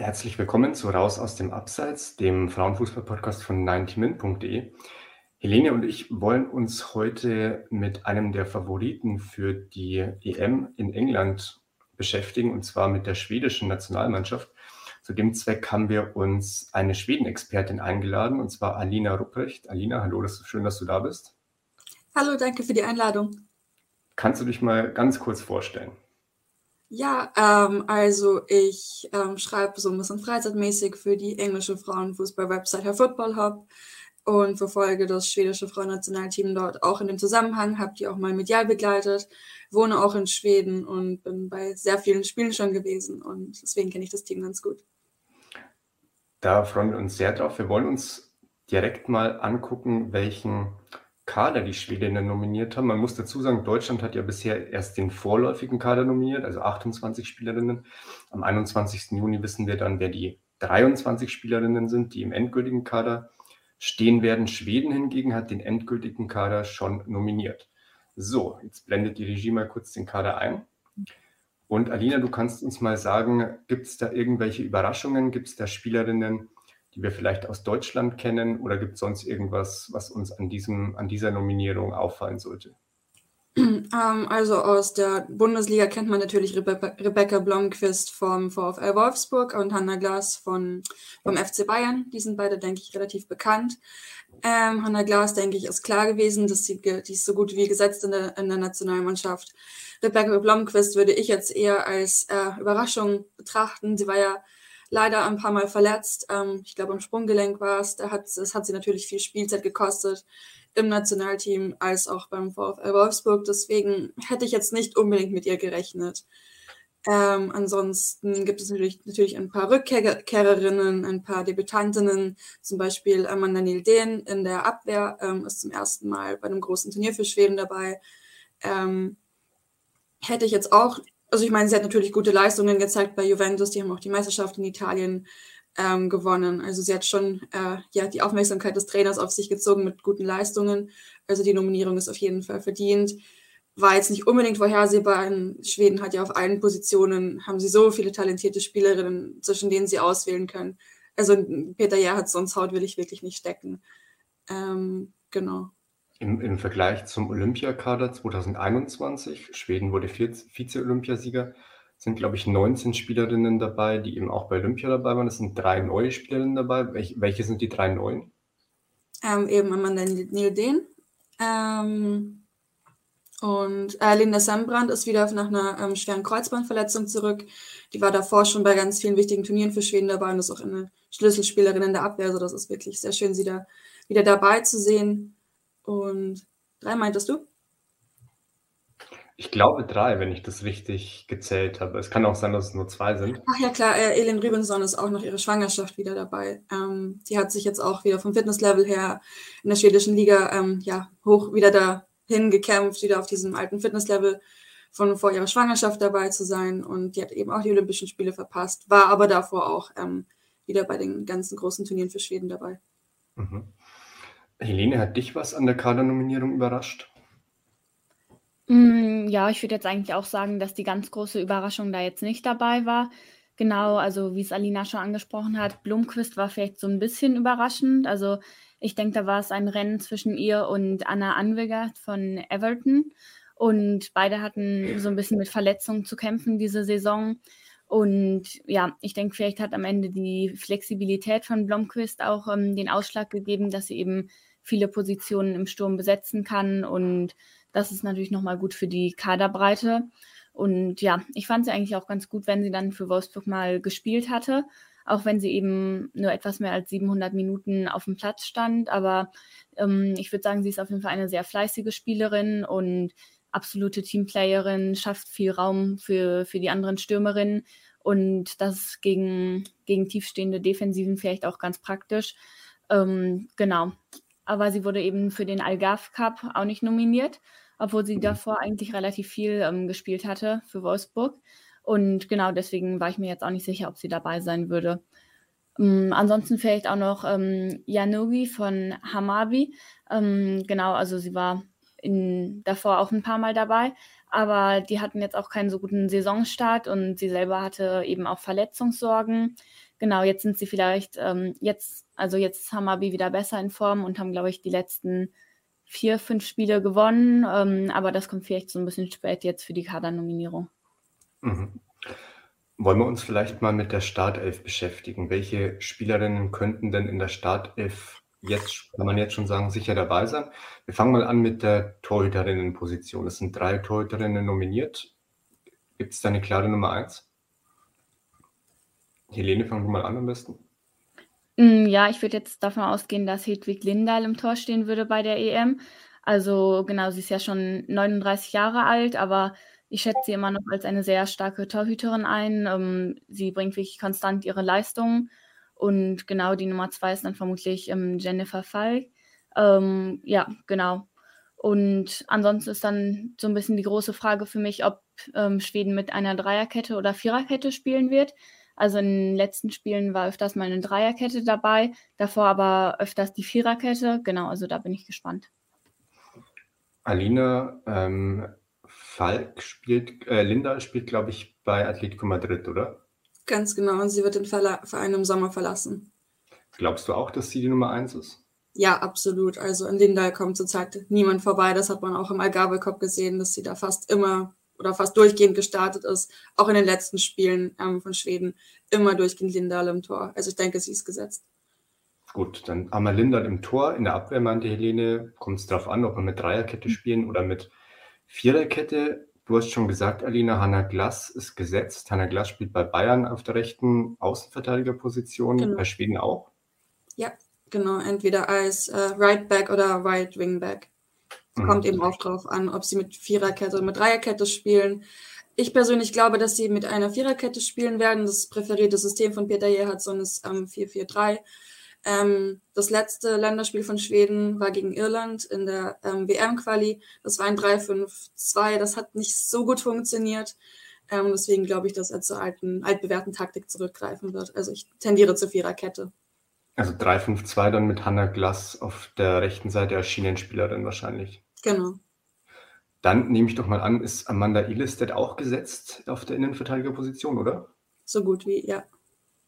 Herzlich willkommen zu Raus aus dem Abseits, dem Frauenfußball-Podcast von 90min.de. Helene und ich wollen uns heute mit einem der Favoriten für die EM in England beschäftigen, und zwar mit der schwedischen Nationalmannschaft. Zu dem Zweck haben wir uns eine Schweden-Expertin eingeladen, und zwar Alina Rupprecht. Alina, hallo, das ist schön, dass du da bist. Hallo, danke für die Einladung. Kannst du dich mal ganz kurz vorstellen? Ja, ähm, also ich ähm, schreibe so ein bisschen freizeitmäßig für die englische Frauenfußball-Website Her Football Hub und verfolge das schwedische Frauennationalteam dort auch in dem Zusammenhang, habe die auch mal medial begleitet, wohne auch in Schweden und bin bei sehr vielen Spielen schon gewesen und deswegen kenne ich das Team ganz gut. Da freuen wir uns sehr drauf. Wir wollen uns direkt mal angucken, welchen Kader die Schwedinnen nominiert haben. Man muss dazu sagen, Deutschland hat ja bisher erst den vorläufigen Kader nominiert, also 28 Spielerinnen. Am 21. Juni wissen wir dann, wer die 23 Spielerinnen sind, die im endgültigen Kader stehen werden. Schweden hingegen hat den endgültigen Kader schon nominiert. So, jetzt blendet die Regie mal kurz den Kader ein. Und Alina, du kannst uns mal sagen, gibt es da irgendwelche Überraschungen? Gibt es da Spielerinnen, die wir vielleicht aus Deutschland kennen oder gibt es sonst irgendwas, was uns an, diesem, an dieser Nominierung auffallen sollte? Ähm, also aus der Bundesliga kennt man natürlich Rebe Rebecca Blomqvist vom VfL Wolfsburg und Hanna Glas von, vom FC Bayern. Die sind beide, denke ich, relativ bekannt. Ähm, Hanna Glas, denke ich, ist klar gewesen, dass sie die ist so gut wie gesetzt in der, in der Nationalmannschaft. Rebecca Blomqvist würde ich jetzt eher als äh, Überraschung betrachten. Sie war ja leider ein paar Mal verletzt. Ähm, ich glaube, am Sprunggelenk war es. Da hat, das hat sie natürlich viel Spielzeit gekostet im Nationalteam als auch beim VfL Wolfsburg. Deswegen hätte ich jetzt nicht unbedingt mit ihr gerechnet. Ähm, ansonsten gibt es natürlich, natürlich ein paar Rückkehrerinnen, ein paar Debütantinnen, zum Beispiel Amanda Nildén in der Abwehr ähm, ist zum ersten Mal bei einem großen Turnier für Schweden dabei. Ähm, hätte ich jetzt auch also ich meine, sie hat natürlich gute Leistungen gezeigt bei Juventus, die haben auch die Meisterschaft in Italien ähm, gewonnen. Also sie hat schon äh, ja, die Aufmerksamkeit des Trainers auf sich gezogen mit guten Leistungen. Also die Nominierung ist auf jeden Fall verdient. War jetzt nicht unbedingt vorhersehbar. In Schweden hat ja auf allen Positionen, haben sie so viele talentierte Spielerinnen, zwischen denen sie auswählen können. Also Peter Jahr sonst Haut will ich wirklich nicht stecken. Ähm, genau. Im, Im Vergleich zum Olympiakader 2021, Schweden wurde Vize-Olympiasieger, sind, glaube ich, 19 Spielerinnen dabei, die eben auch bei Olympia dabei waren. Es sind drei neue Spielerinnen dabei. Welche, welche sind die drei neuen? Ähm, eben Amanda Nildén. Ähm, und äh, Linda Sambrand ist wieder nach einer ähm, schweren Kreuzbandverletzung zurück. Die war davor schon bei ganz vielen wichtigen Turnieren für Schweden dabei und ist auch eine Schlüsselspielerin in der Abwehr. Also das ist wirklich sehr schön, sie da wieder dabei zu sehen. Und drei meintest du? Ich glaube drei, wenn ich das richtig gezählt habe. Es kann auch sein, dass es nur zwei sind. Ach ja, klar, äh, Elin Rübenson ist auch nach ihrer Schwangerschaft wieder dabei. Ähm, die hat sich jetzt auch wieder vom Fitnesslevel her in der schwedischen Liga ähm, ja, hoch wieder dahin gekämpft, wieder auf diesem alten Fitnesslevel von vor ihrer Schwangerschaft dabei zu sein. Und die hat eben auch die Olympischen Spiele verpasst, war aber davor auch ähm, wieder bei den ganzen großen Turnieren für Schweden dabei. Mhm. Helene, hat dich was an der Kadernominierung überrascht? Mm, ja, ich würde jetzt eigentlich auch sagen, dass die ganz große Überraschung da jetzt nicht dabei war. Genau, also wie es Alina schon angesprochen hat, Blomqvist war vielleicht so ein bisschen überraschend. Also ich denke, da war es ein Rennen zwischen ihr und Anna Anwegert von Everton. Und beide hatten so ein bisschen mit Verletzungen zu kämpfen diese Saison. Und ja, ich denke, vielleicht hat am Ende die Flexibilität von Blomqvist auch ähm, den Ausschlag gegeben, dass sie eben viele Positionen im Sturm besetzen kann. Und das ist natürlich nochmal gut für die Kaderbreite. Und ja, ich fand sie eigentlich auch ganz gut, wenn sie dann für Wolfsburg mal gespielt hatte, auch wenn sie eben nur etwas mehr als 700 Minuten auf dem Platz stand. Aber ähm, ich würde sagen, sie ist auf jeden Fall eine sehr fleißige Spielerin und absolute Teamplayerin, schafft viel Raum für, für die anderen Stürmerinnen. Und das gegen, gegen tiefstehende Defensiven vielleicht auch ganz praktisch. Ähm, genau. Aber sie wurde eben für den Algarve Cup auch nicht nominiert, obwohl sie davor eigentlich relativ viel ähm, gespielt hatte für Wolfsburg. Und genau deswegen war ich mir jetzt auch nicht sicher, ob sie dabei sein würde. Ähm, ansonsten vielleicht auch noch ähm, Janogi von Hamabi. Ähm, genau, also sie war in, davor auch ein paar Mal dabei, aber die hatten jetzt auch keinen so guten Saisonstart und sie selber hatte eben auch Verletzungssorgen. Genau, jetzt sind sie vielleicht, ähm, jetzt, also jetzt ist Hamabi wieder besser in Form und haben, glaube ich, die letzten vier, fünf Spiele gewonnen, ähm, aber das kommt vielleicht so ein bisschen spät jetzt für die Kadernominierung. Mhm. Wollen wir uns vielleicht mal mit der Startelf beschäftigen? Welche Spielerinnen könnten denn in der Startelf jetzt, kann man jetzt schon sagen, sicher dabei sein? Wir fangen mal an mit der Torhüterinnenposition. Es sind drei Torhüterinnen nominiert. Gibt es da eine klare Nummer eins? Helene, fangen wir mal an am besten. Mm, ja, ich würde jetzt davon ausgehen, dass Hedwig Lindahl im Tor stehen würde bei der EM. Also genau, sie ist ja schon 39 Jahre alt, aber ich schätze sie immer noch als eine sehr starke Torhüterin ein. Ähm, sie bringt wirklich konstant ihre Leistungen. Und genau die Nummer zwei ist dann vermutlich ähm, Jennifer Falk. Ähm, ja, genau. Und ansonsten ist dann so ein bisschen die große Frage für mich, ob ähm, Schweden mit einer Dreierkette oder Viererkette spielen wird. Also in den letzten Spielen war öfters mal eine Dreierkette dabei, davor aber öfters die Viererkette. Genau, also da bin ich gespannt. Alina, ähm, Falk spielt, äh, Linda spielt, glaube ich, bei Atletico Madrid, oder? Ganz genau, und sie wird den Verein im Sommer verlassen. Glaubst du auch, dass sie die Nummer 1 ist? Ja, absolut. Also in Linda kommt zurzeit niemand vorbei. Das hat man auch im Algarve Cup gesehen, dass sie da fast immer oder fast durchgehend gestartet ist. Auch in den letzten Spielen ähm, von Schweden immer durchgehend Lindahl im Tor. Also ich denke, sie ist gesetzt. Gut, dann haben wir Lindahl im Tor. In der Abwehr meinte Helene, kommt es darauf an, ob wir mit Dreierkette spielen oder mit Viererkette, du hast schon gesagt, Alina, Hanna Glass ist gesetzt. Hanna Glass spielt bei Bayern auf der rechten Außenverteidigerposition, genau. bei Schweden auch. Ja, genau, entweder als äh, Right Back oder Right Wing Back. Es mhm. kommt eben auch darauf an, ob sie mit Viererkette oder mit Dreierkette spielen. Ich persönlich glaube, dass sie mit einer Viererkette spielen werden. Das präferierte System von Peter Gerhardsson ist ähm, 4-4-3. Ähm, das letzte Länderspiel von Schweden war gegen Irland in der ähm, WM-Quali. Das war ein 3-5-2. Das hat nicht so gut funktioniert. Ähm, deswegen glaube ich, dass er zur alten, altbewährten Taktik zurückgreifen wird. Also ich tendiere zur Viererkette. Also 3-5-2 dann mit Hannah Glass auf der rechten Seite als Schienenspielerin wahrscheinlich. Genau. Dann nehme ich doch mal an, ist Amanda Ilestedt auch gesetzt auf der Innenverteidigerposition, oder? So gut wie, ja.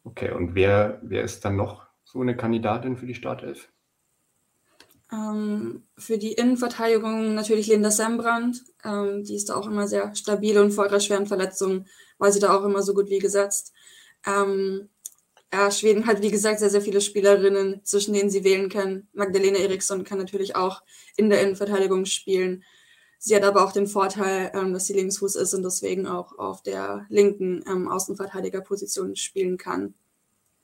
Okay, und wer, wer ist dann noch so eine Kandidatin für die Startelf? Ähm, für die Innenverteidigung natürlich Linda Sembrand. Ähm, die ist da auch immer sehr stabil und vor ihrer schweren Verletzung war sie da auch immer so gut wie gesetzt. Ähm, ja, Schweden hat, wie gesagt, sehr, sehr viele Spielerinnen, zwischen denen sie wählen können. Magdalena Eriksson kann natürlich auch in der Innenverteidigung spielen. Sie hat aber auch den Vorteil, ähm, dass sie Linksfuß ist und deswegen auch auf der linken ähm, Außenverteidigerposition spielen kann.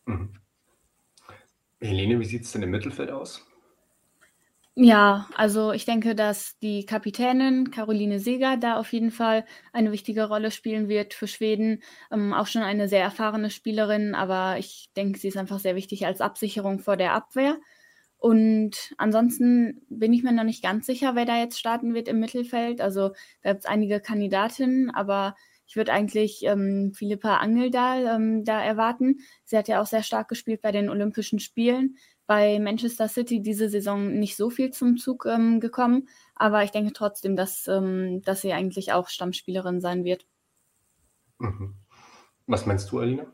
Mhm. Helene, wie sieht es denn im Mittelfeld aus? Ja, also ich denke, dass die Kapitänin Caroline Seger da auf jeden Fall eine wichtige Rolle spielen wird für Schweden. Ähm, auch schon eine sehr erfahrene Spielerin, aber ich denke, sie ist einfach sehr wichtig als Absicherung vor der Abwehr. Und ansonsten bin ich mir noch nicht ganz sicher, wer da jetzt starten wird im Mittelfeld. Also da gibt es einige Kandidatinnen, aber ich würde eigentlich ähm, Philippa Angeldal ähm, da erwarten. Sie hat ja auch sehr stark gespielt bei den Olympischen Spielen. Bei Manchester City diese Saison nicht so viel zum Zug ähm, gekommen, aber ich denke trotzdem, dass, ähm, dass sie eigentlich auch Stammspielerin sein wird. Mhm. Was meinst du, Alina?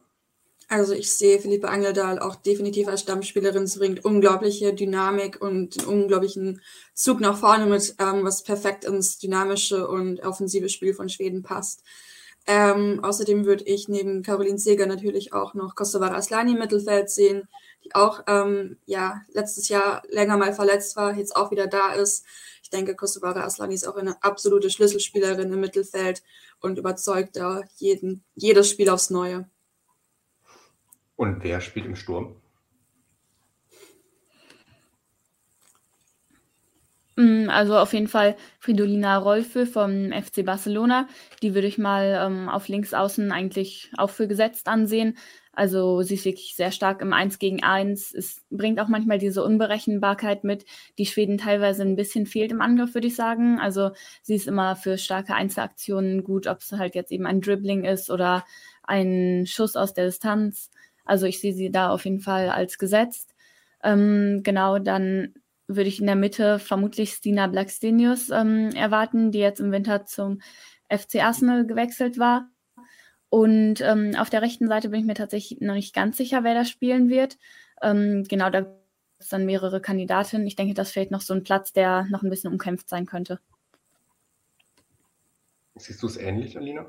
Also ich sehe Philippe Angeldal auch definitiv als Stammspielerin. Sie bringt unglaubliche Dynamik und einen unglaublichen Zug nach vorne mit, ähm, was perfekt ins dynamische und offensive Spiel von Schweden passt. Ähm, außerdem würde ich neben Caroline Seger natürlich auch noch Kosova Aslani im Mittelfeld sehen, auch ähm, ja, letztes Jahr länger mal verletzt war, jetzt auch wieder da ist. Ich denke, Kosova Aslani ist auch eine absolute Schlüsselspielerin im Mittelfeld und überzeugt da jeden, jedes Spiel aufs Neue. Und wer spielt im Sturm? Mm, also auf jeden Fall Fridolina Rolfe vom FC Barcelona. Die würde ich mal ähm, auf links außen eigentlich auch für gesetzt ansehen. Also sie ist wirklich sehr stark im 1 gegen 1. Es bringt auch manchmal diese Unberechenbarkeit mit, die Schweden teilweise ein bisschen fehlt im Angriff, würde ich sagen. Also sie ist immer für starke Einzelaktionen gut, ob es halt jetzt eben ein Dribbling ist oder ein Schuss aus der Distanz. Also ich sehe sie da auf jeden Fall als gesetzt. Ähm, genau, dann würde ich in der Mitte vermutlich Stina Blackstenius ähm, erwarten, die jetzt im Winter zum FC Arsenal gewechselt war. Und ähm, auf der rechten Seite bin ich mir tatsächlich noch nicht ganz sicher, wer da spielen wird. Ähm, genau, da gibt es dann mehrere Kandidatinnen. Ich denke, das fehlt noch so ein Platz, der noch ein bisschen umkämpft sein könnte. Siehst du es ähnlich, Alina?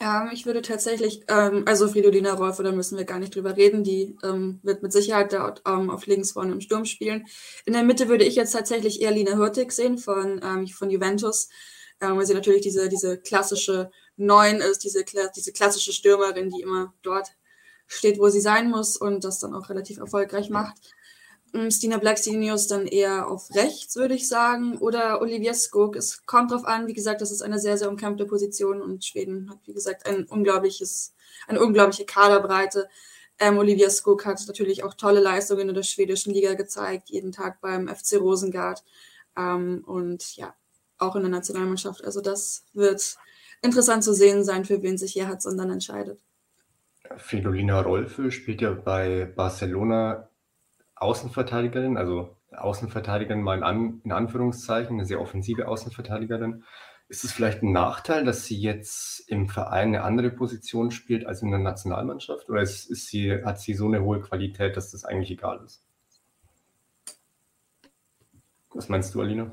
Ja, ich würde tatsächlich, ähm, also Fridolina Rolfe, da müssen wir gar nicht drüber reden, die ähm, wird mit Sicherheit da ähm, auf links vorne im Sturm spielen. In der Mitte würde ich jetzt tatsächlich eher Lina Hürtig sehen von, ähm, von Juventus, ähm, weil sie natürlich diese, diese klassische Neun ist, diese, diese klassische Stürmerin, die immer dort steht, wo sie sein muss und das dann auch relativ erfolgreich macht. Ähm, Stina Blackstenius dann eher auf rechts, würde ich sagen, oder Olivia Skog. Es kommt drauf an, wie gesagt, das ist eine sehr, sehr umkämpfte Position und Schweden hat, wie gesagt, ein unglaubliches, eine unglaubliche Kaderbreite. Ähm, Olivia Skog hat natürlich auch tolle Leistungen in der schwedischen Liga gezeigt, jeden Tag beim FC Rosengard ähm, und ja, auch in der Nationalmannschaft. Also das wird interessant zu sehen sein, für wen sich Gerhard Sondern entscheidet. Fridolina Rolfe spielt ja bei Barcelona Außenverteidigerin, also Außenverteidigerin mal in, An in Anführungszeichen, eine sehr offensive Außenverteidigerin. Ist es vielleicht ein Nachteil, dass sie jetzt im Verein eine andere Position spielt als in der Nationalmannschaft? Oder ist, ist sie, hat sie so eine hohe Qualität, dass das eigentlich egal ist? Was meinst du, Alina?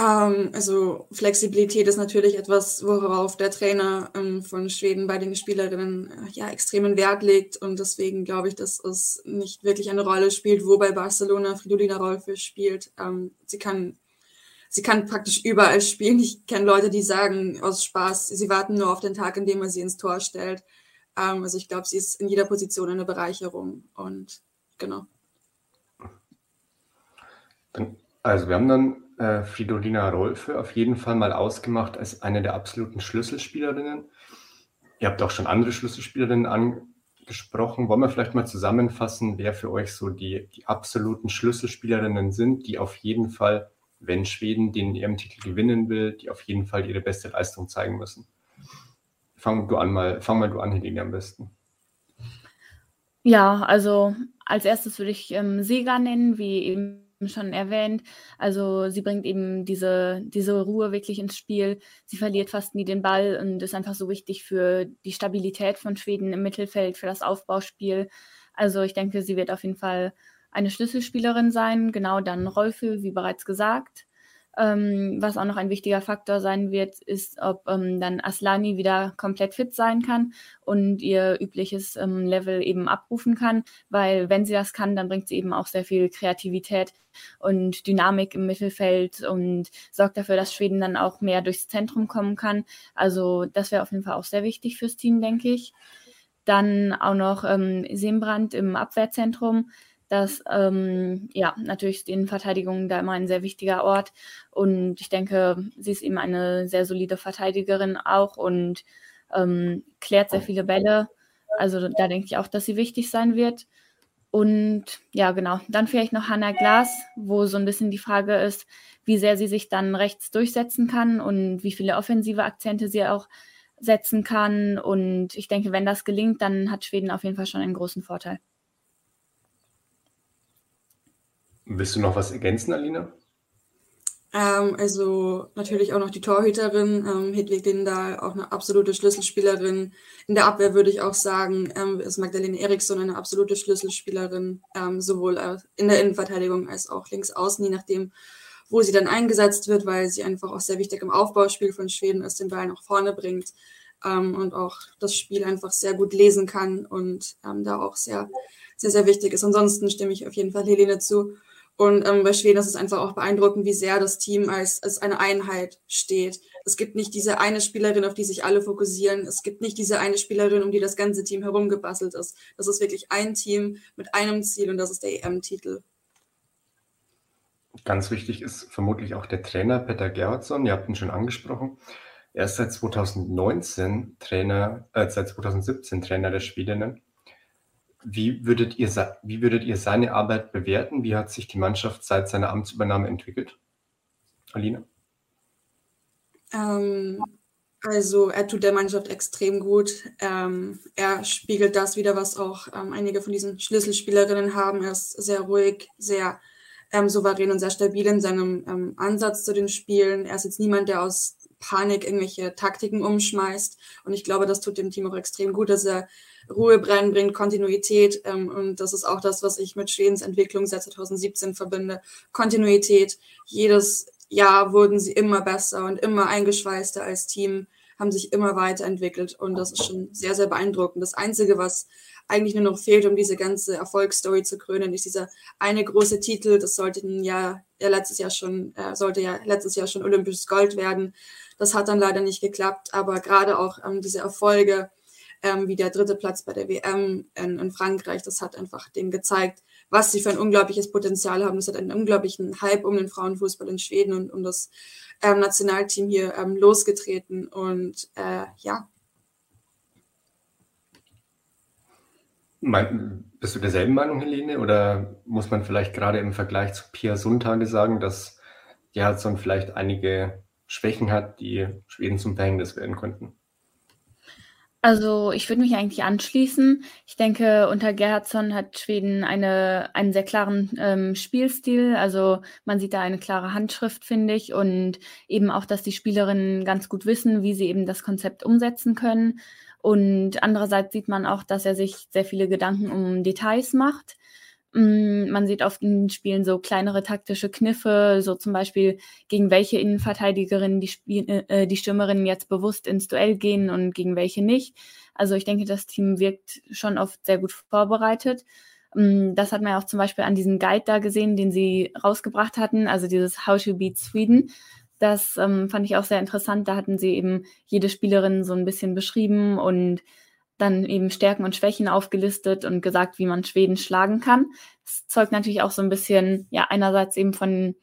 Ähm, also Flexibilität ist natürlich etwas, worauf der Trainer ähm, von Schweden bei den Spielerinnen äh, ja extremen Wert legt und deswegen glaube ich, dass es nicht wirklich eine Rolle spielt, wo bei Barcelona Fridolina Rolfe spielt. Ähm, sie kann sie kann praktisch überall spielen. Ich kenne Leute, die sagen aus Spaß, sie warten nur auf den Tag, in dem man sie ins Tor stellt. Ähm, also ich glaube, sie ist in jeder Position eine Bereicherung und genau. Also wir haben dann äh, Fridolina Rolfe auf jeden Fall mal ausgemacht als eine der absoluten Schlüsselspielerinnen. Ihr habt auch schon andere Schlüsselspielerinnen angesprochen. Wollen wir vielleicht mal zusammenfassen, wer für euch so die, die absoluten Schlüsselspielerinnen sind, die auf jeden Fall, wenn Schweden den EM-Titel gewinnen will, die auf jeden Fall ihre beste Leistung zeigen müssen? Fang du an mal, fang mal du an, Helene, am besten. Ja, also als erstes würde ich ähm, Sega nennen, wie eben schon erwähnt. Also sie bringt eben diese, diese Ruhe wirklich ins Spiel. Sie verliert fast nie den Ball und ist einfach so wichtig für die Stabilität von Schweden im Mittelfeld, für das Aufbauspiel. Also ich denke, sie wird auf jeden Fall eine Schlüsselspielerin sein. Genau dann Rolfe, wie bereits gesagt. Ähm, was auch noch ein wichtiger Faktor sein wird, ist, ob ähm, dann Aslani wieder komplett fit sein kann und ihr übliches ähm, Level eben abrufen kann, weil wenn sie das kann, dann bringt sie eben auch sehr viel Kreativität und Dynamik im Mittelfeld und sorgt dafür, dass Schweden dann auch mehr durchs Zentrum kommen kann. Also das wäre auf jeden Fall auch sehr wichtig fürs Team, denke ich. Dann auch noch ähm, Sembrand im Abwehrzentrum dass ähm, ja natürlich die Innenverteidigung da immer ein sehr wichtiger Ort und ich denke, sie ist eben eine sehr solide Verteidigerin auch und ähm, klärt sehr viele Bälle. Also da denke ich auch, dass sie wichtig sein wird. Und ja, genau. Dann vielleicht noch Hannah Glas, wo so ein bisschen die Frage ist, wie sehr sie sich dann rechts durchsetzen kann und wie viele offensive Akzente sie auch setzen kann. Und ich denke, wenn das gelingt, dann hat Schweden auf jeden Fall schon einen großen Vorteil. Willst du noch was ergänzen, Alina? Ähm, also natürlich auch noch die Torhüterin, ähm, Hedwig Lindahl, auch eine absolute Schlüsselspielerin. In der Abwehr würde ich auch sagen, ähm, ist Magdalene Eriksson eine absolute Schlüsselspielerin, ähm, sowohl in der Innenverteidigung als auch links außen, je nachdem, wo sie dann eingesetzt wird, weil sie einfach auch sehr wichtig im Aufbauspiel von Schweden ist, den Ball nach vorne bringt ähm, und auch das Spiel einfach sehr gut lesen kann und ähm, da auch sehr, sehr, sehr wichtig ist. Ansonsten stimme ich auf jeden Fall Helene zu. Und ähm, bei Schweden ist es einfach auch beeindruckend, wie sehr das Team als, als eine Einheit steht. Es gibt nicht diese eine Spielerin, auf die sich alle fokussieren. Es gibt nicht diese eine Spielerin, um die das ganze Team herumgebastelt ist. Das ist wirklich ein Team mit einem Ziel und das ist der EM-Titel. Ganz wichtig ist vermutlich auch der Trainer Peter Gerhardsson. Ihr habt ihn schon angesprochen. Er ist seit 2019 Trainer, äh, seit 2017 Trainer der Schwedinnen. Wie würdet, ihr, wie würdet ihr seine Arbeit bewerten? Wie hat sich die Mannschaft seit seiner Amtsübernahme entwickelt? Alina? Ähm, also er tut der Mannschaft extrem gut. Ähm, er spiegelt das wieder, was auch ähm, einige von diesen Schlüsselspielerinnen haben. Er ist sehr ruhig, sehr ähm, souverän und sehr stabil in seinem ähm, Ansatz zu den Spielen. Er ist jetzt niemand, der aus Panik irgendwelche Taktiken umschmeißt. Und ich glaube, das tut dem Team auch extrem gut, dass er Ruhe reinbringt, Kontinuität. Ähm, und das ist auch das, was ich mit Schwedens Entwicklung seit 2017 verbinde. Kontinuität. Jedes Jahr wurden sie immer besser und immer eingeschweißter als Team, haben sich immer weiterentwickelt. Und das ist schon sehr, sehr beeindruckend. Das Einzige, was eigentlich nur noch fehlt, um diese ganze Erfolgsstory zu krönen, ist dieser eine große Titel. Das sollte ja, ja letztes Jahr schon, äh, sollte ja letztes Jahr schon olympisches Gold werden. Das hat dann leider nicht geklappt, aber gerade auch ähm, diese Erfolge, ähm, wie der dritte Platz bei der WM in, in, Frankreich, das hat einfach denen gezeigt, was sie für ein unglaubliches Potenzial haben. Das hat einen unglaublichen Hype um den Frauenfußball in Schweden und um das ähm, Nationalteam hier ähm, losgetreten. Und äh, ja, Bist du derselben Meinung, Helene? Oder muss man vielleicht gerade im Vergleich zu Pia Sundhage sagen, dass Gerhardsson vielleicht einige Schwächen hat, die Schweden zum Verhängnis werden könnten? Also ich würde mich eigentlich anschließen. Ich denke, unter Gerhardsson hat Schweden eine, einen sehr klaren ähm, Spielstil. Also man sieht da eine klare Handschrift, finde ich. Und eben auch, dass die Spielerinnen ganz gut wissen, wie sie eben das Konzept umsetzen können. Und andererseits sieht man auch, dass er sich sehr viele Gedanken um Details macht. Mm, man sieht oft in Spielen so kleinere taktische Kniffe, so zum Beispiel, gegen welche Innenverteidigerinnen die, Spiel äh, äh, die Stürmerinnen jetzt bewusst ins Duell gehen und gegen welche nicht. Also ich denke, das Team wirkt schon oft sehr gut vorbereitet. Mm, das hat man ja auch zum Beispiel an diesem Guide da gesehen, den sie rausgebracht hatten, also dieses How to Beat Sweden. Das ähm, fand ich auch sehr interessant. Da hatten sie eben jede Spielerin so ein bisschen beschrieben und dann eben Stärken und Schwächen aufgelistet und gesagt, wie man Schweden schlagen kann. Das zeugt natürlich auch so ein bisschen, ja, einerseits eben von,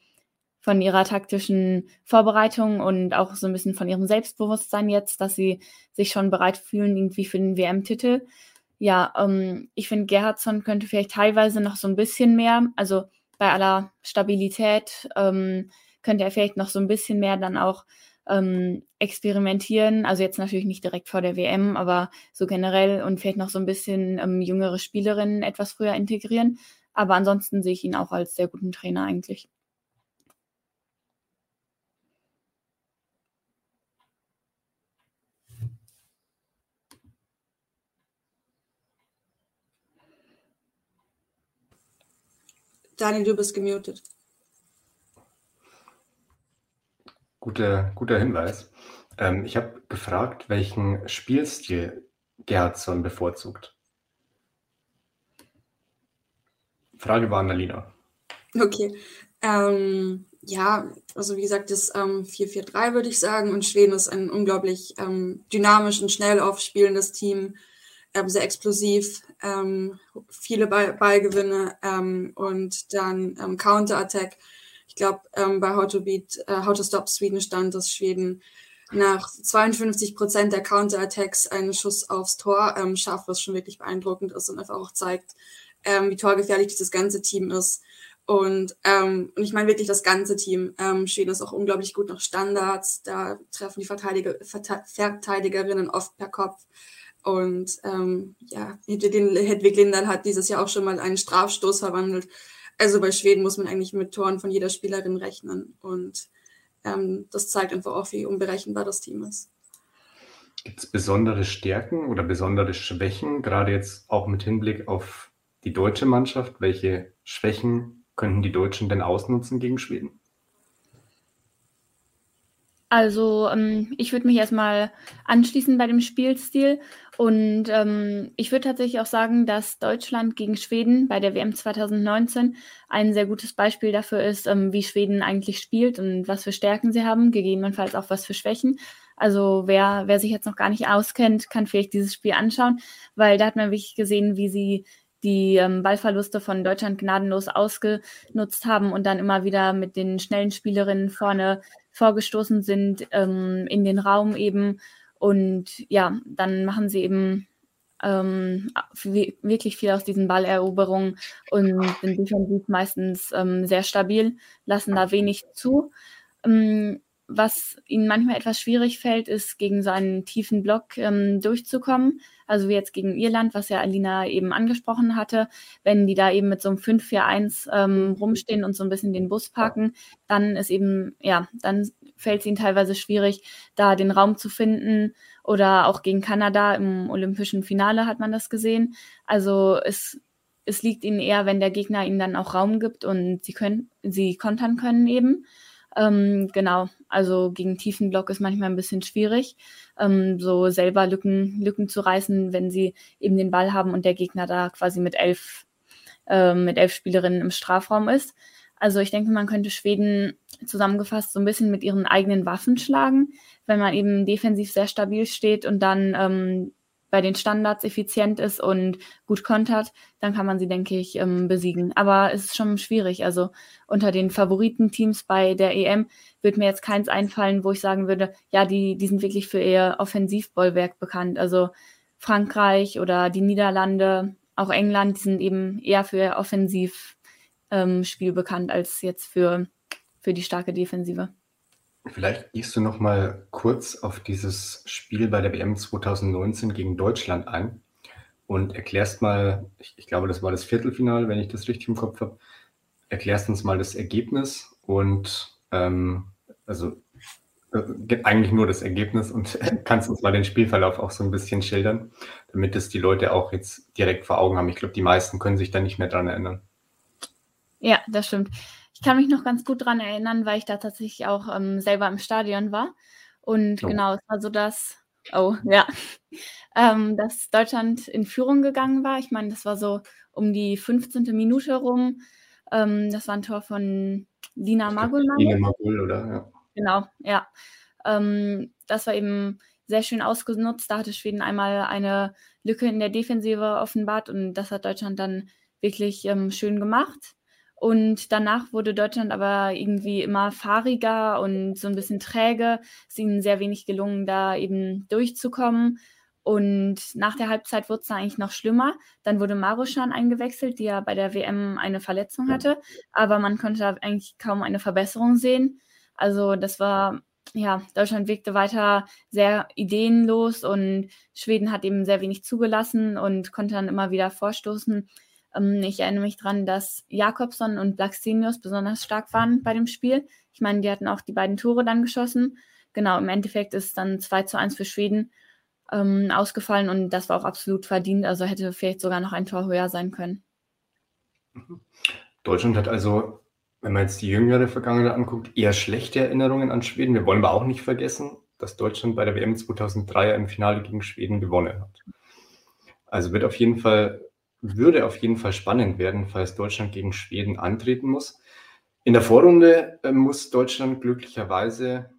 von ihrer taktischen Vorbereitung und auch so ein bisschen von ihrem Selbstbewusstsein jetzt, dass sie sich schon bereit fühlen, irgendwie für den WM-Titel. Ja, ähm, ich finde, Gerhardsson könnte vielleicht teilweise noch so ein bisschen mehr, also bei aller Stabilität, ähm, könnte er vielleicht noch so ein bisschen mehr dann auch ähm, experimentieren. Also jetzt natürlich nicht direkt vor der WM, aber so generell und vielleicht noch so ein bisschen ähm, jüngere Spielerinnen etwas früher integrieren. Aber ansonsten sehe ich ihn auch als sehr guten Trainer eigentlich. Daniel, du bist gemutet. Guter, guter Hinweis. Ähm, ich habe gefragt, welchen Spielstil Gerhardsson bevorzugt. Frage war Annalina. Okay. Ähm, ja, also wie gesagt, das ähm, 4-4-3 würde ich sagen. Und Schweden ist ein unglaublich ähm, dynamisch und schnell aufspielendes Team, ähm, sehr explosiv, ähm, viele Ball Ballgewinne ähm, und dann ähm, Counter-Attack glaube, ähm, bei How to Beat, äh, How to Stop Sweden stand, dass Schweden nach 52 Prozent der Counterattacks einen Schuss aufs Tor ähm, schafft, was schon wirklich beeindruckend ist und einfach auch zeigt, ähm, wie torgefährlich dieses ganze Team ist. Und, ähm, und ich meine wirklich das ganze Team. Ähm, Schweden ist auch unglaublich gut nach Standards. Da treffen die Verteidiger, Verteidigerinnen oft per Kopf. Und ähm, ja, Hedwig Lindal hat dieses Jahr auch schon mal einen Strafstoß verwandelt. Also bei Schweden muss man eigentlich mit Toren von jeder Spielerin rechnen. Und ähm, das zeigt einfach auch, wie unberechenbar das Team ist. Gibt es besondere Stärken oder besondere Schwächen, gerade jetzt auch mit Hinblick auf die deutsche Mannschaft? Welche Schwächen könnten die Deutschen denn ausnutzen gegen Schweden? Also ähm, ich würde mich erstmal anschließen bei dem Spielstil und ähm, ich würde tatsächlich auch sagen, dass Deutschland gegen Schweden bei der WM 2019 ein sehr gutes Beispiel dafür ist, ähm, wie Schweden eigentlich spielt und was für Stärken sie haben, gegebenenfalls auch was für Schwächen. Also wer, wer sich jetzt noch gar nicht auskennt, kann vielleicht dieses Spiel anschauen, weil da hat man wirklich gesehen, wie sie die ähm, Ballverluste von Deutschland gnadenlos ausgenutzt haben und dann immer wieder mit den schnellen Spielerinnen vorne vorgestoßen sind ähm, in den Raum eben. Und ja, dann machen sie eben ähm, wirklich viel aus diesen Balleroberungen und sind defensiv meistens ähm, sehr stabil, lassen da wenig zu. Ähm, was ihnen manchmal etwas schwierig fällt, ist gegen so einen tiefen Block ähm, durchzukommen. Also wie jetzt gegen Irland, was ja Alina eben angesprochen hatte. Wenn die da eben mit so einem 5-4-1 ähm, rumstehen und so ein bisschen den Bus parken, dann ist eben, ja, dann fällt es ihnen teilweise schwierig, da den Raum zu finden. Oder auch gegen Kanada im olympischen Finale hat man das gesehen. Also es, es liegt ihnen eher, wenn der Gegner ihnen dann auch Raum gibt und sie können, sie kontern können eben. Ähm, genau, also gegen tiefen Block ist manchmal ein bisschen schwierig, ähm, so selber Lücken, Lücken zu reißen, wenn sie eben den Ball haben und der Gegner da quasi mit elf, äh, mit elf Spielerinnen im Strafraum ist. Also ich denke, man könnte Schweden zusammengefasst so ein bisschen mit ihren eigenen Waffen schlagen, wenn man eben defensiv sehr stabil steht und dann ähm, bei den Standards effizient ist und gut kontert, dann kann man sie, denke ich, ähm, besiegen. Aber es ist schon schwierig. Also unter den Favoritenteams bei der EM wird mir jetzt keins einfallen, wo ich sagen würde, ja, die, die sind wirklich für ihr Offensivbollwerk bekannt. Also Frankreich oder die Niederlande, auch England, die sind eben eher für ihr Offensivspiel ähm, bekannt als jetzt für, für die starke Defensive. Vielleicht gehst du noch mal kurz auf dieses Spiel bei der WM 2019 gegen Deutschland ein und erklärst mal, ich, ich glaube, das war das Viertelfinale, wenn ich das richtig im Kopf habe, erklärst uns mal das Ergebnis und ähm, also äh, eigentlich nur das Ergebnis und kannst uns mal den Spielverlauf auch so ein bisschen schildern, damit es die Leute auch jetzt direkt vor Augen haben. Ich glaube, die meisten können sich da nicht mehr dran erinnern. Ja, das stimmt. Ich kann mich noch ganz gut daran erinnern, weil ich da tatsächlich auch ähm, selber im Stadion war. Und oh. genau, es war so, dass, oh ja, ähm, dass Deutschland in Führung gegangen war. Ich meine, das war so um die 15. Minute rum. Ähm, das war ein Tor von Lina Magul. Lina Magul, oder? Ja. Genau, ja. Ähm, das war eben sehr schön ausgenutzt. Da hatte Schweden einmal eine Lücke in der Defensive offenbart und das hat Deutschland dann wirklich ähm, schön gemacht. Und danach wurde Deutschland aber irgendwie immer fahriger und so ein bisschen träge. Es ist ihnen sehr wenig gelungen, da eben durchzukommen. Und nach der Halbzeit wurde es eigentlich noch schlimmer. Dann wurde Maruschan eingewechselt, die ja bei der WM eine Verletzung hatte. Aber man konnte da eigentlich kaum eine Verbesserung sehen. Also das war, ja, Deutschland wirkte weiter sehr ideenlos und Schweden hat eben sehr wenig zugelassen und konnte dann immer wieder vorstoßen. Ähm, ich erinnere mich daran, dass Jakobson und Blackstenius besonders stark waren bei dem Spiel. Ich meine, die hatten auch die beiden Tore dann geschossen. Genau, im Endeffekt ist dann 2 zu 1 für Schweden ähm, ausgefallen und das war auch absolut verdient. Also hätte vielleicht sogar noch ein Tor höher sein können. Mhm. Deutschland hat also, wenn man jetzt die jüngere Vergangenheit anguckt, eher schlechte Erinnerungen an Schweden. Wir wollen aber auch nicht vergessen, dass Deutschland bei der WM 2003 im Finale gegen Schweden gewonnen hat. Also wird auf jeden Fall würde auf jeden Fall spannend werden, falls Deutschland gegen Schweden antreten muss. In der Vorrunde äh, muss Deutschland glücklicherweise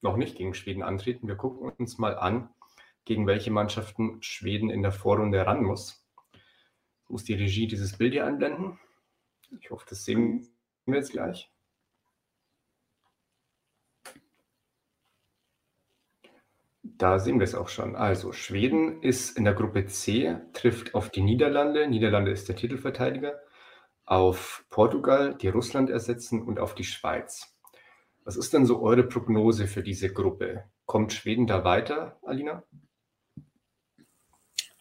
noch nicht gegen Schweden antreten. Wir gucken uns mal an, gegen welche Mannschaften Schweden in der Vorrunde ran muss. Muss die Regie dieses Bild hier einblenden? Ich hoffe, das sehen wir jetzt gleich. Da sehen wir es auch schon. Also Schweden ist in der Gruppe C, trifft auf die Niederlande. Niederlande ist der Titelverteidiger. Auf Portugal, die Russland ersetzen und auf die Schweiz. Was ist denn so eure Prognose für diese Gruppe? Kommt Schweden da weiter, Alina?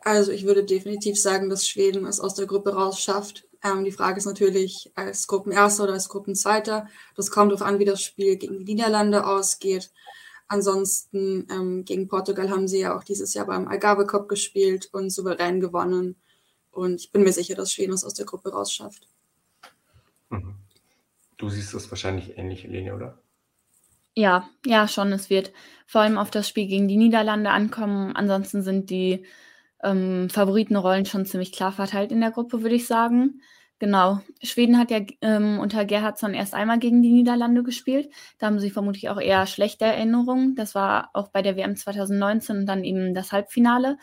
Also ich würde definitiv sagen, dass Schweden es aus der Gruppe raus schafft. Ähm, die Frage ist natürlich als Gruppenerster oder als Gruppenzweiter. Das kommt darauf an, wie das Spiel gegen die Niederlande ausgeht. Ansonsten ähm, gegen Portugal haben sie ja auch dieses Jahr beim Algarve Cup gespielt und souverän gewonnen. Und ich bin mir sicher, dass Schweden es aus der Gruppe rausschafft. Mhm. Du siehst das wahrscheinlich ähnlich, Helene, oder? Ja, ja, schon. Es wird vor allem auf das Spiel gegen die Niederlande ankommen. Ansonsten sind die ähm, Favoritenrollen schon ziemlich klar verteilt in der Gruppe, würde ich sagen. Genau. Schweden hat ja ähm, unter Gerhardsson erst einmal gegen die Niederlande gespielt. Da haben sie vermutlich auch eher schlechte Erinnerungen. Das war auch bei der WM 2019 und dann eben das Halbfinale.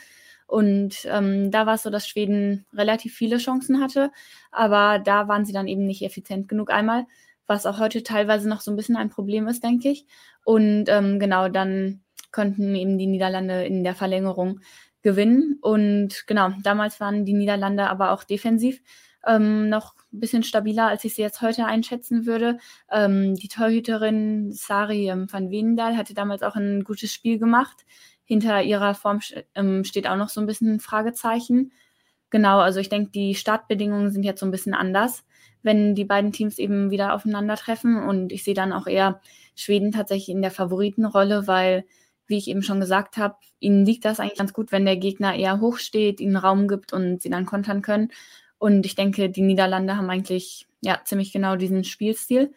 Und ähm, da war es so, dass Schweden relativ viele Chancen hatte, aber da waren sie dann eben nicht effizient genug einmal, was auch heute teilweise noch so ein bisschen ein Problem ist, denke ich. Und ähm, genau, dann konnten eben die Niederlande in der Verlängerung gewinnen. Und genau, damals waren die Niederlande aber auch defensiv ähm, noch ein bisschen stabiler, als ich sie jetzt heute einschätzen würde. Ähm, die Torhüterin Sari ähm, van Weendahl hatte damals auch ein gutes Spiel gemacht hinter ihrer Form ähm, steht auch noch so ein bisschen ein Fragezeichen. Genau, also ich denke, die Startbedingungen sind jetzt so ein bisschen anders, wenn die beiden Teams eben wieder aufeinandertreffen. Und ich sehe dann auch eher Schweden tatsächlich in der Favoritenrolle, weil, wie ich eben schon gesagt habe, ihnen liegt das eigentlich ganz gut, wenn der Gegner eher hoch steht, ihnen Raum gibt und sie dann kontern können. Und ich denke, die Niederlande haben eigentlich ja ziemlich genau diesen Spielstil.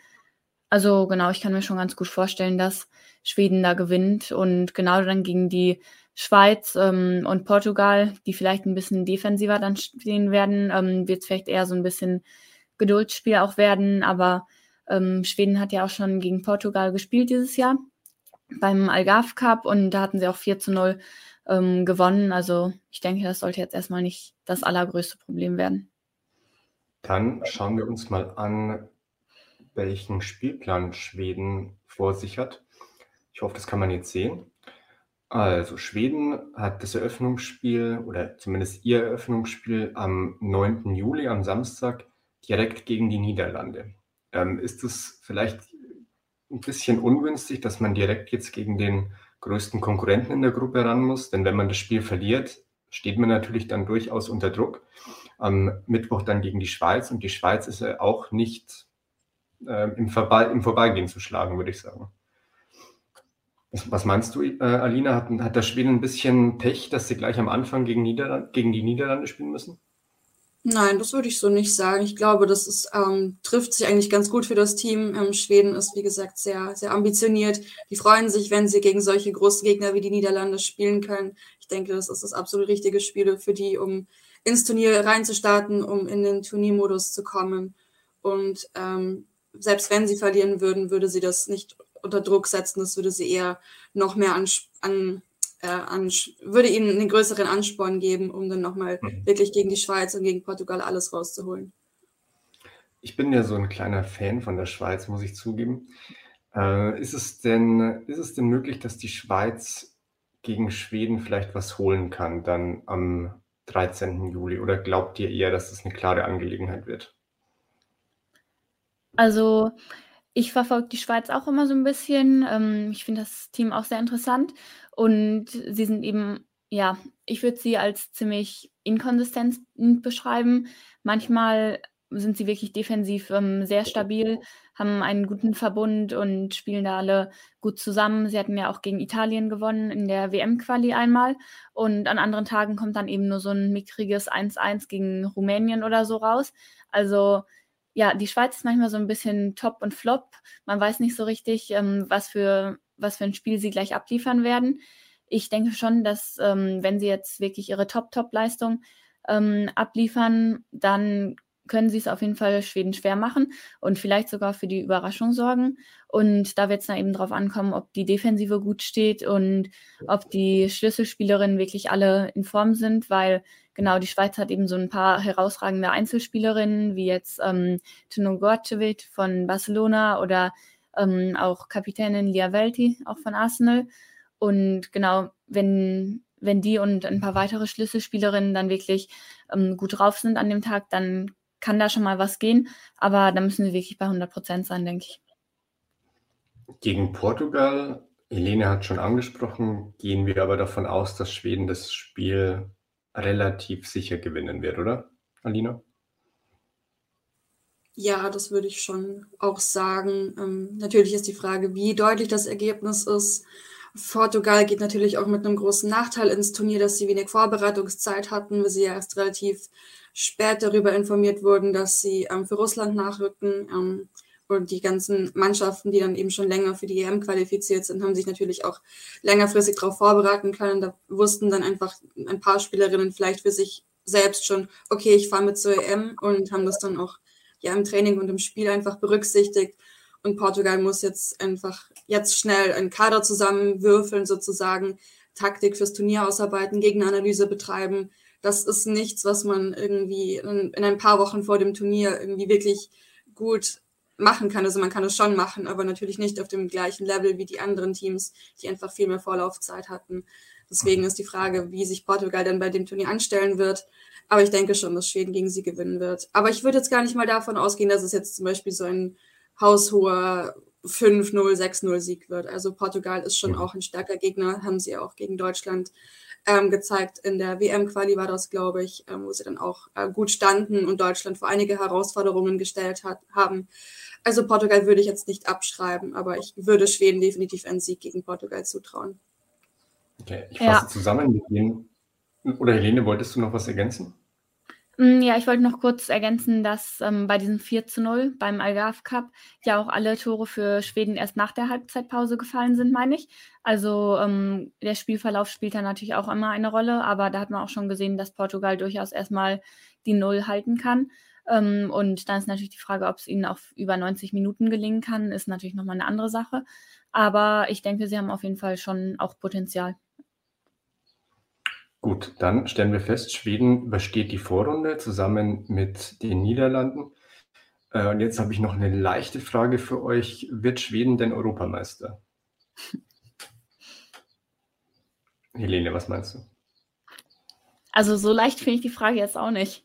Also genau, ich kann mir schon ganz gut vorstellen, dass Schweden da gewinnt und genau dann gegen die Schweiz ähm, und Portugal, die vielleicht ein bisschen defensiver dann stehen werden, ähm, wird es vielleicht eher so ein bisschen Geduldsspiel auch werden. Aber ähm, Schweden hat ja auch schon gegen Portugal gespielt dieses Jahr beim Algarve Cup und da hatten sie auch 4 zu 0 ähm, gewonnen. Also ich denke, das sollte jetzt erstmal nicht das allergrößte Problem werden. Dann schauen wir uns mal an, welchen Spielplan Schweden vor sich hat. Ich hoffe, das kann man jetzt sehen. Also Schweden hat das Eröffnungsspiel oder zumindest ihr Eröffnungsspiel am 9. Juli, am Samstag, direkt gegen die Niederlande. Ähm, ist es vielleicht ein bisschen ungünstig, dass man direkt jetzt gegen den größten Konkurrenten in der Gruppe ran muss? Denn wenn man das Spiel verliert, steht man natürlich dann durchaus unter Druck. Am Mittwoch dann gegen die Schweiz und die Schweiz ist ja auch nicht äh, im, Vorbe im Vorbeigehen zu schlagen, würde ich sagen. Was meinst du, äh, Alina? Hat, hat das Spiel ein bisschen Pech, dass sie gleich am Anfang gegen, Niederland gegen die Niederlande spielen müssen? Nein, das würde ich so nicht sagen. Ich glaube, das ist, ähm, trifft sich eigentlich ganz gut für das Team. Ähm, Schweden ist, wie gesagt, sehr, sehr ambitioniert. Die freuen sich, wenn sie gegen solche großen Gegner wie die Niederlande spielen können. Ich denke, das ist das absolut richtige Spiel für die, um ins Turnier reinzustarten, um in den Turniermodus zu kommen. Und ähm, selbst wenn sie verlieren würden, würde sie das nicht unter Druck setzen. Das würde sie eher noch mehr an, an, äh, an würde ihnen einen größeren Ansporn geben, um dann nochmal mhm. wirklich gegen die Schweiz und gegen Portugal alles rauszuholen. Ich bin ja so ein kleiner Fan von der Schweiz, muss ich zugeben. Äh, ist, es denn, ist es denn möglich, dass die Schweiz gegen Schweden vielleicht was holen kann, dann am 13. Juli? Oder glaubt ihr eher, dass das eine klare Angelegenheit wird? Also ich verfolge die Schweiz auch immer so ein bisschen. Ähm, ich finde das Team auch sehr interessant und sie sind eben, ja, ich würde sie als ziemlich inkonsistent beschreiben. Manchmal sind sie wirklich defensiv ähm, sehr stabil, haben einen guten Verbund und spielen da alle gut zusammen. Sie hatten ja auch gegen Italien gewonnen in der WM-Quali einmal und an anderen Tagen kommt dann eben nur so ein mickriges 1-1 gegen Rumänien oder so raus. Also ja, die Schweiz ist manchmal so ein bisschen Top und Flop. Man weiß nicht so richtig, ähm, was, für, was für ein Spiel sie gleich abliefern werden. Ich denke schon, dass ähm, wenn sie jetzt wirklich ihre Top-Top-Leistung ähm, abliefern, dann können sie es auf jeden Fall Schweden schwer machen und vielleicht sogar für die Überraschung sorgen. Und da wird es dann eben darauf ankommen, ob die Defensive gut steht und ob die Schlüsselspielerinnen wirklich alle in Form sind, weil genau die Schweiz hat eben so ein paar herausragende Einzelspielerinnen, wie jetzt ähm, Tino Gorcevic von Barcelona oder ähm, auch Kapitänin Lia Velti, auch von Arsenal. Und genau, wenn, wenn die und ein paar weitere Schlüsselspielerinnen dann wirklich ähm, gut drauf sind an dem Tag, dann kann da schon mal was gehen, aber da müssen sie wirklich bei 100 Prozent sein, denke ich. Gegen Portugal, Helene hat schon angesprochen, gehen wir aber davon aus, dass Schweden das Spiel relativ sicher gewinnen wird, oder, Alina? Ja, das würde ich schon auch sagen. Ähm, natürlich ist die Frage, wie deutlich das Ergebnis ist. Portugal geht natürlich auch mit einem großen Nachteil ins Turnier, dass sie wenig Vorbereitungszeit hatten, weil sie ja erst relativ spät darüber informiert wurden, dass sie ähm, für Russland nachrücken. Ähm, und die ganzen Mannschaften, die dann eben schon länger für die EM qualifiziert sind, haben sich natürlich auch längerfristig darauf vorbereiten können. Da wussten dann einfach ein paar Spielerinnen vielleicht für sich selbst schon, okay, ich fahre mit zur EM und haben das dann auch ja im Training und im Spiel einfach berücksichtigt. Und Portugal muss jetzt einfach jetzt schnell einen Kader zusammenwürfeln, sozusagen, Taktik fürs Turnier ausarbeiten, Gegneranalyse betreiben. Das ist nichts, was man irgendwie in, in ein paar Wochen vor dem Turnier irgendwie wirklich gut machen kann. Also man kann es schon machen, aber natürlich nicht auf dem gleichen Level wie die anderen Teams, die einfach viel mehr Vorlaufzeit hatten. Deswegen ist die Frage, wie sich Portugal dann bei dem Turnier anstellen wird. Aber ich denke schon, dass Schweden gegen sie gewinnen wird. Aber ich würde jetzt gar nicht mal davon ausgehen, dass es jetzt zum Beispiel so ein haushoher 5-0, 6-0 Sieg wird. Also Portugal ist schon auch ein starker Gegner, haben sie auch gegen Deutschland ähm, gezeigt. In der WM-Quali war das, glaube ich, ähm, wo sie dann auch äh, gut standen und Deutschland vor einige Herausforderungen gestellt hat, haben. Also Portugal würde ich jetzt nicht abschreiben, aber ich würde Schweden definitiv einen Sieg gegen Portugal zutrauen. Okay, ich fasse ja. zusammen. Oder Helene, wolltest du noch was ergänzen? Mm, ja, ich wollte noch kurz ergänzen, dass ähm, bei diesem 4 zu 0 beim Algarve Cup ja auch alle Tore für Schweden erst nach der Halbzeitpause gefallen sind, meine ich. Also ähm, der Spielverlauf spielt da natürlich auch immer eine Rolle, aber da hat man auch schon gesehen, dass Portugal durchaus erstmal die Null halten kann. Ähm, und dann ist natürlich die Frage, ob es ihnen auf über 90 Minuten gelingen kann, ist natürlich nochmal eine andere Sache. Aber ich denke, sie haben auf jeden Fall schon auch Potenzial. Gut, dann stellen wir fest, Schweden übersteht die Vorrunde zusammen mit den Niederlanden. Äh, und jetzt habe ich noch eine leichte Frage für euch. Wird Schweden denn Europameister? Helene, was meinst du? Also so leicht finde ich die Frage jetzt auch nicht.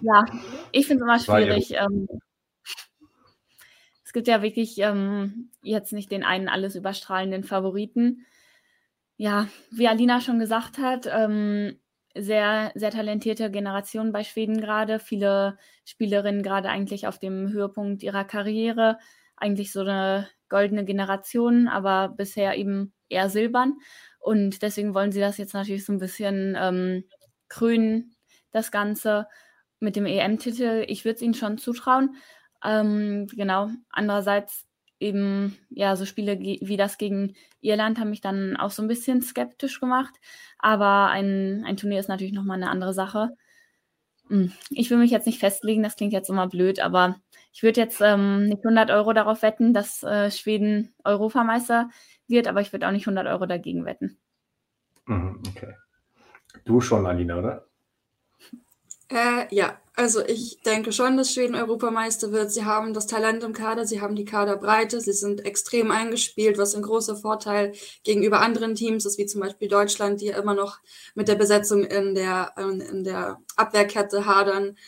Ja, ich finde es immer schwierig. Ähm, es gibt ja wirklich ähm, jetzt nicht den einen alles überstrahlenden Favoriten ja, wie Alina schon gesagt hat, ähm, sehr, sehr talentierte Generation bei Schweden gerade. Viele Spielerinnen gerade eigentlich auf dem Höhepunkt ihrer Karriere. Eigentlich so eine goldene Generation, aber bisher eben eher silbern. Und deswegen wollen sie das jetzt natürlich so ein bisschen ähm, krönen, das Ganze mit dem EM-Titel. Ich würde es ihnen schon zutrauen. Ähm, genau. Andererseits eben, ja, so Spiele wie das gegen Irland haben mich dann auch so ein bisschen skeptisch gemacht. Aber ein, ein Turnier ist natürlich nochmal eine andere Sache. Hm, ich will mich jetzt nicht festlegen, das klingt jetzt immer blöd, aber ich würde jetzt ähm, nicht 100 Euro darauf wetten, dass äh, Schweden Europameister wird, aber ich würde auch nicht 100 Euro dagegen wetten. Mhm, okay. Du schon, Alina, oder? Äh, ja, also ich denke schon, dass Schweden Europameister wird. Sie haben das Talent im Kader, sie haben die Kaderbreite, sie sind extrem eingespielt, was ein großer Vorteil gegenüber anderen Teams ist, wie zum Beispiel Deutschland, die ja immer noch mit der Besetzung in der, in der Abwehrkette hadern.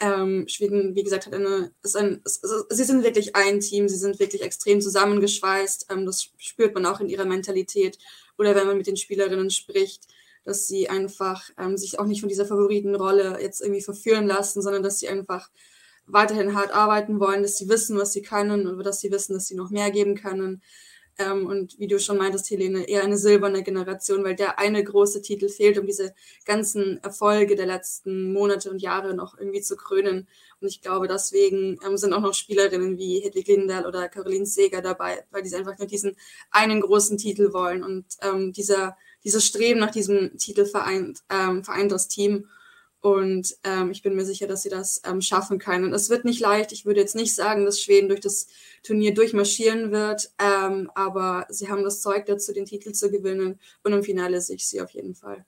Ähm, Schweden, wie gesagt, hat eine, ist ein, ist, sie sind wirklich ein Team, sie sind wirklich extrem zusammengeschweißt. Ähm, das spürt man auch in ihrer Mentalität oder wenn man mit den Spielerinnen spricht dass sie einfach ähm, sich auch nicht von dieser Favoritenrolle jetzt irgendwie verführen lassen, sondern dass sie einfach weiterhin hart arbeiten wollen, dass sie wissen, was sie können und dass sie wissen, dass sie noch mehr geben können. Ähm, und wie du schon meintest, Helene, eher eine silberne Generation, weil der eine große Titel fehlt, um diese ganzen Erfolge der letzten Monate und Jahre noch irgendwie zu krönen. Und ich glaube, deswegen ähm, sind auch noch Spielerinnen wie Hedwig Lindahl oder Caroline Seger dabei, weil die einfach nur diesen einen großen Titel wollen. Und ähm, dieser dieses Streben nach diesem Titel vereint, ähm, vereint das Team. Und ähm, ich bin mir sicher, dass sie das ähm, schaffen können. es wird nicht leicht. Ich würde jetzt nicht sagen, dass Schweden durch das Turnier durchmarschieren wird, ähm, aber sie haben das Zeug dazu, den Titel zu gewinnen. Und im Finale sehe ich sie auf jeden Fall.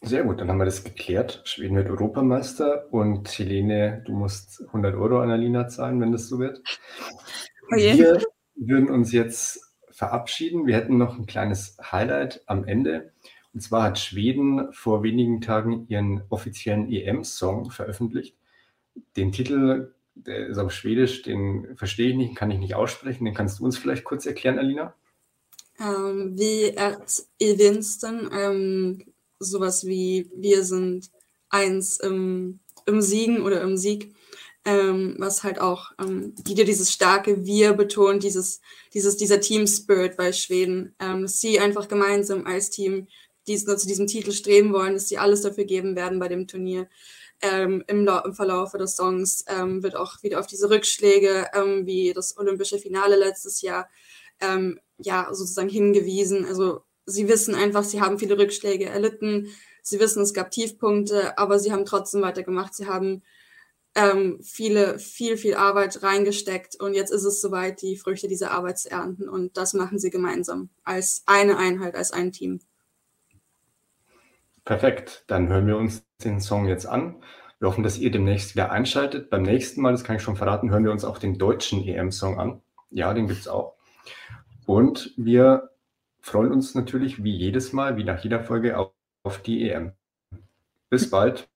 Sehr gut, dann haben wir das geklärt. Schweden wird Europameister und Helene, du musst 100 Euro an Alina zahlen, wenn das so wird. Okay. Oh wir würden uns jetzt verabschieden. Wir hätten noch ein kleines Highlight am Ende. Und zwar hat Schweden vor wenigen Tagen ihren offiziellen EM-Song veröffentlicht. Den Titel, der ist auf Schwedisch, den verstehe ich nicht, kann ich nicht aussprechen. Den kannst du uns vielleicht kurz erklären, Alina? Ähm, wie at i vinsten, ähm, sowas wie wir sind eins im, im Siegen oder im Sieg ähm, was halt auch ähm, wieder dieses starke Wir betont, dieses, dieses, dieser Team Spirit bei Schweden, ähm, dass sie einfach gemeinsam als Team dies, zu diesem Titel streben wollen, dass sie alles dafür geben werden bei dem Turnier. Ähm, im, im Verlauf des Songs ähm, wird auch wieder auf diese Rückschläge ähm, wie das olympische Finale letztes Jahr ähm, ja sozusagen hingewiesen. Also sie wissen einfach, sie haben viele Rückschläge erlitten. Sie wissen, es gab Tiefpunkte, aber sie haben trotzdem weitergemacht. Sie haben ähm, viele, viel, viel Arbeit reingesteckt und jetzt ist es soweit, die Früchte dieser Arbeit zu ernten und das machen sie gemeinsam als eine Einheit, als ein Team. Perfekt, dann hören wir uns den Song jetzt an. Wir hoffen, dass ihr demnächst wieder einschaltet. Beim nächsten Mal, das kann ich schon verraten, hören wir uns auch den deutschen EM-Song an. Ja, den gibt es auch. Und wir freuen uns natürlich wie jedes Mal, wie nach jeder Folge auf, auf die EM. Bis bald.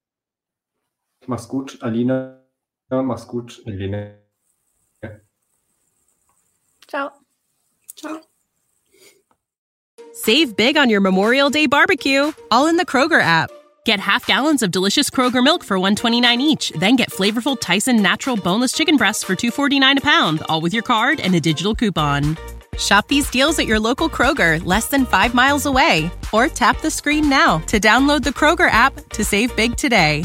Mach's gut, Alina. Mach's gut, Helene. Ciao. Ciao. Save big on your Memorial Day barbecue, all in the Kroger app. Get half gallons of delicious Kroger milk for 129 each, then get flavorful Tyson natural boneless chicken breasts for 249 a pound, all with your card and a digital coupon. Shop these deals at your local Kroger, less than 5 miles away, or tap the screen now to download the Kroger app to save big today.